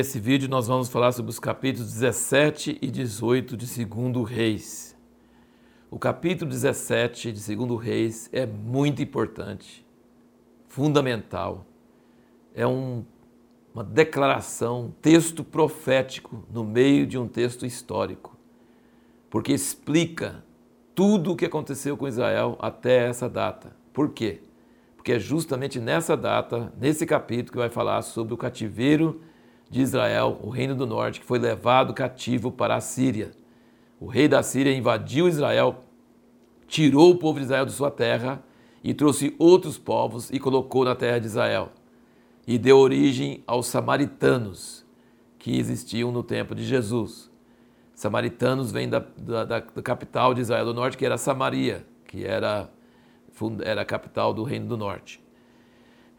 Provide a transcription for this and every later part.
Nesse vídeo nós vamos falar sobre os capítulos 17 e 18 de 2 Reis. O capítulo 17 de 2 Reis é muito importante, fundamental. É um, uma declaração, um texto profético no meio de um texto histórico, porque explica tudo o que aconteceu com Israel até essa data. Por quê? Porque é justamente nessa data, nesse capítulo, que vai falar sobre o cativeiro de Israel, o reino do norte, que foi levado cativo para a Síria. O rei da Síria invadiu Israel, tirou o povo de Israel de sua terra e trouxe outros povos e colocou na terra de Israel. E deu origem aos samaritanos, que existiam no tempo de Jesus. Samaritanos vêm da, da, da capital de Israel do Norte, que era Samaria, que era, era a capital do Reino do Norte.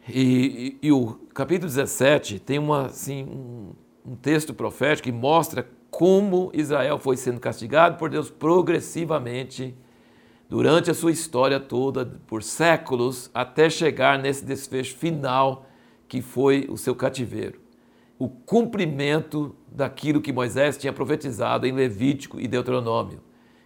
E, e, e, o capítulo 17 tem uma, assim, um, um texto profético que mostra como Israel foi sendo castigado por Deus progressivamente durante a sua história toda, por séculos, até chegar nesse desfecho final que foi o seu cativeiro. O cumprimento daquilo que Moisés tinha profetizado em Levítico e Deuteronômio,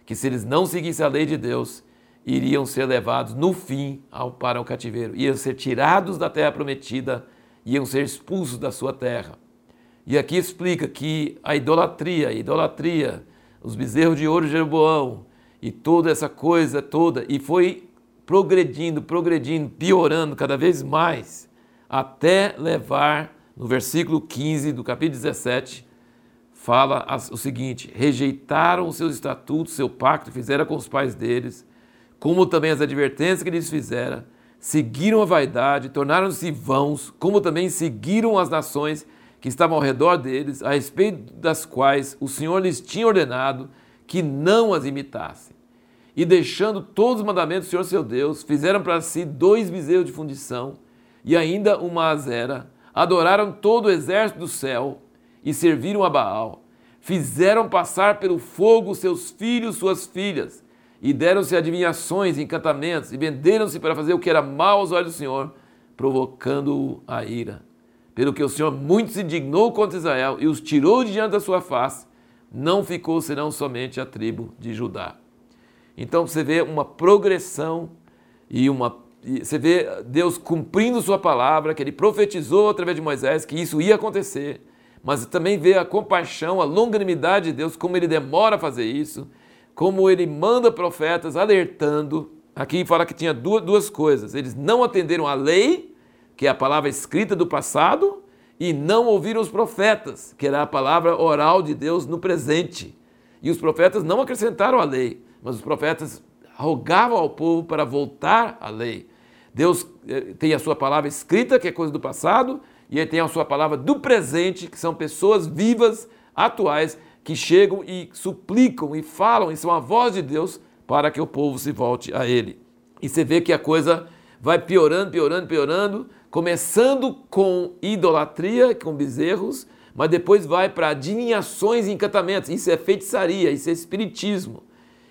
que se eles não seguissem a lei de Deus, iriam ser levados no fim ao, para o cativeiro, iam ser tirados da terra prometida, iam ser expulsos da sua terra. E aqui explica que a idolatria, a idolatria, os bezerros de ouro de Jeroboão e toda essa coisa toda, e foi progredindo, progredindo, piorando cada vez mais, até levar, no versículo 15 do capítulo 17, fala o seguinte: rejeitaram os seus estatutos, seu pacto, fizeram com os pais deles, como também as advertências que lhes fizera, seguiram a vaidade, tornaram-se vãos, como também seguiram as nações que estavam ao redor deles, a respeito das quais o Senhor lhes tinha ordenado que não as imitassem. E deixando todos os mandamentos do Senhor seu Deus, fizeram para si dois bezerros de fundição e ainda uma azera, adoraram todo o exército do céu e serviram a Baal. Fizeram passar pelo fogo seus filhos, suas filhas, e deram-se adivinhações encantamentos, e venderam-se para fazer o que era mal aos olhos do Senhor, provocando-o a ira. Pelo que o Senhor muito se indignou contra Israel e os tirou de diante da sua face, não ficou senão somente a tribo de Judá. Então você vê uma progressão e uma você vê Deus cumprindo sua palavra, que ele profetizou através de Moisés que isso ia acontecer, mas também vê a compaixão, a longanimidade de Deus, como ele demora a fazer isso, como ele manda profetas alertando. Aqui fala que tinha duas, duas coisas. Eles não atenderam a lei, que é a palavra escrita do passado, e não ouviram os profetas, que era a palavra oral de Deus no presente. E os profetas não acrescentaram a lei, mas os profetas rogavam ao povo para voltar à lei. Deus eh, tem a sua palavra escrita, que é coisa do passado, e ele tem a sua palavra do presente, que são pessoas vivas, atuais, que chegam e suplicam e falam, e são a voz de Deus para que o povo se volte a Ele. E você vê que a coisa vai piorando, piorando, piorando, começando com idolatria, com bezerros, mas depois vai para adivinhações e encantamentos. Isso é feitiçaria, isso é espiritismo.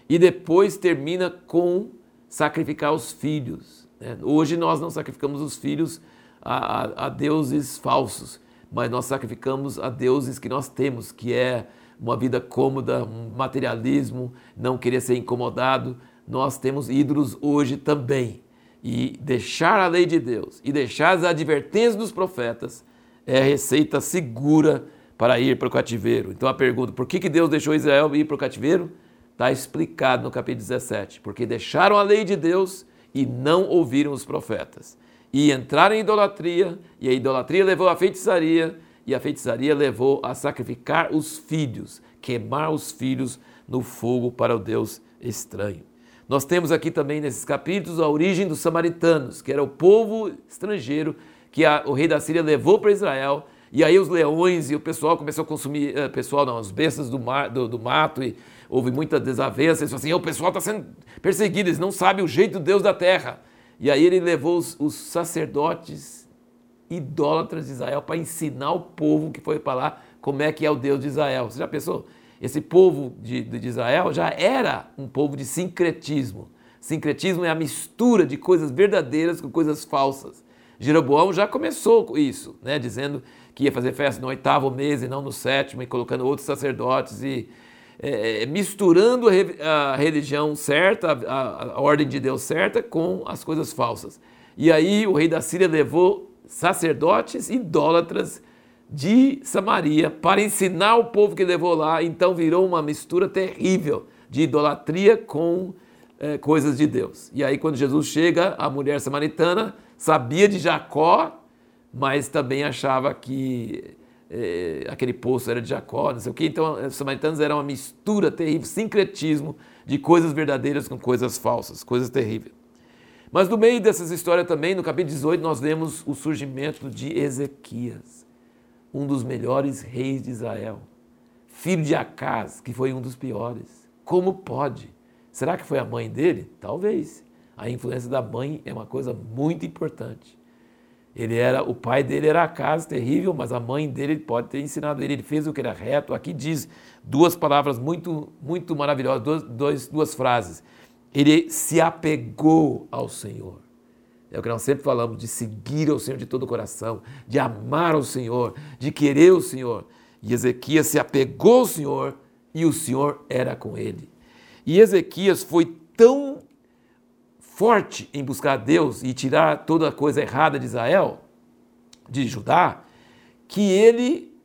E depois termina com sacrificar os filhos. Né? Hoje nós não sacrificamos os filhos a, a, a deuses falsos, mas nós sacrificamos a deuses que nós temos, que é uma vida cômoda, um materialismo, não querer ser incomodado. Nós temos ídolos hoje também. E deixar a lei de Deus e deixar as advertências dos profetas é a receita segura para ir para o cativeiro. Então a pergunta, por que, que Deus deixou Israel ir para o cativeiro? Está explicado no capítulo 17. Porque deixaram a lei de Deus e não ouviram os profetas. E entraram em idolatria, e a idolatria levou à feitiçaria, e a feitiçaria levou a sacrificar os filhos, queimar os filhos no fogo para o Deus estranho. Nós temos aqui também nesses capítulos a origem dos samaritanos, que era o povo estrangeiro que a, o rei da Síria levou para Israel. E aí os leões e o pessoal começou a consumir, uh, pessoal não, as bestas do, mar, do, do mato e houve muita desavença. Eles assim, o pessoal está sendo perseguido, eles não sabem o jeito do Deus da terra. E aí ele levou os, os sacerdotes idólatras de Israel para ensinar o povo que foi para lá como é que é o Deus de Israel. Você já pensou? Esse povo de, de Israel já era um povo de sincretismo. Sincretismo é a mistura de coisas verdadeiras com coisas falsas. Jeroboão já começou com isso, né, dizendo que ia fazer festa no oitavo mês e não no sétimo, e colocando outros sacerdotes e é, é misturando a, a, religião certa, a, a ordem de Deus certa, com as coisas falsas. E aí o rei da Síria levou sacerdotes idólatras de Samaria para ensinar o povo que levou lá. Então virou uma mistura terrível de idolatria com é, coisas de Deus. E aí, quando Jesus chega, a mulher samaritana sabia de Jacó, mas também achava que é, aquele poço era de Jacó, não sei o quê. Então, os samaritanos eram uma mistura terrível, sincretismo de coisas verdadeiras com coisas falsas, coisas terríveis. Mas no meio dessas histórias também, no capítulo 18, nós vemos o surgimento de Ezequias, um dos melhores reis de Israel, filho de Acaz, que foi um dos piores. Como pode? Será que foi a mãe dele? Talvez. A influência da mãe é uma coisa muito importante. Ele era, o pai dele era Acaz, terrível, mas a mãe dele pode ter ensinado ele. Ele fez o que era reto. Aqui diz duas palavras muito, muito maravilhosas, duas, duas, duas frases ele se apegou ao Senhor. É o que nós sempre falamos, de seguir ao Senhor de todo o coração, de amar ao Senhor, de querer o Senhor. E Ezequias se apegou ao Senhor e o Senhor era com ele. E Ezequias foi tão forte em buscar Deus e tirar toda a coisa errada de Israel, de Judá, que ele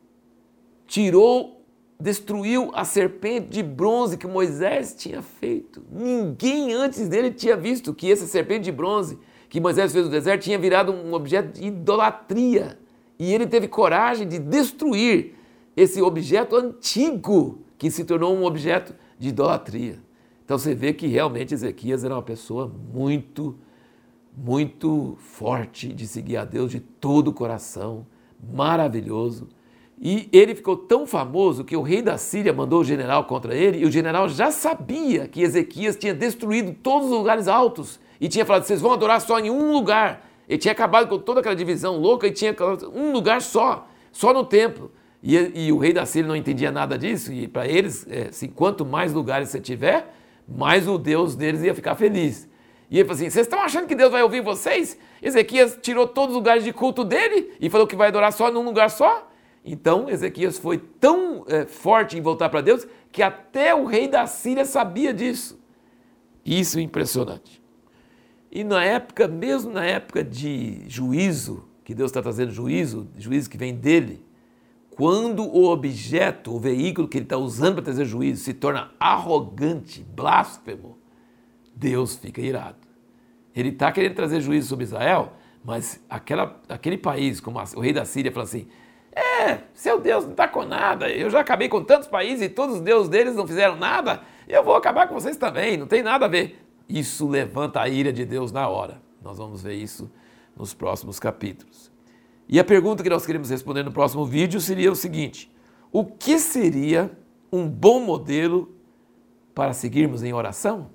tirou destruiu a serpente de bronze que Moisés tinha feito. Ninguém antes dele tinha visto que essa serpente de bronze que Moisés fez no deserto tinha virado um objeto de idolatria. E ele teve coragem de destruir esse objeto antigo que se tornou um objeto de idolatria. Então você vê que realmente Ezequias era uma pessoa muito, muito forte de seguir a Deus de todo o coração, maravilhoso e ele ficou tão famoso que o rei da Síria mandou o general contra ele, e o general já sabia que Ezequias tinha destruído todos os lugares altos e tinha falado: vocês vão adorar só em um lugar. Ele tinha acabado com toda aquela divisão louca e tinha um lugar só, só no templo. E, e o rei da Síria não entendia nada disso, e para eles, é, assim, quanto mais lugares você tiver, mais o Deus deles ia ficar feliz. E ele falou assim: vocês estão achando que Deus vai ouvir vocês? Ezequias tirou todos os lugares de culto dele e falou que vai adorar só num lugar só? Então Ezequias foi tão é, forte em voltar para Deus que até o rei da Síria sabia disso. Isso é impressionante. E na época, mesmo na época de juízo, que Deus está trazendo juízo, juízo que vem dele, quando o objeto, o veículo que ele está usando para trazer juízo se torna arrogante, blasfemo, Deus fica irado. Ele está querendo trazer juízo sobre Israel, mas aquela, aquele país, como o rei da Síria, fala assim: é, seu Deus não está com nada. Eu já acabei com tantos países e todos os deuses deles não fizeram nada. Eu vou acabar com vocês também, não tem nada a ver. Isso levanta a ira de Deus na hora. Nós vamos ver isso nos próximos capítulos. E a pergunta que nós queremos responder no próximo vídeo seria o seguinte: o que seria um bom modelo para seguirmos em oração?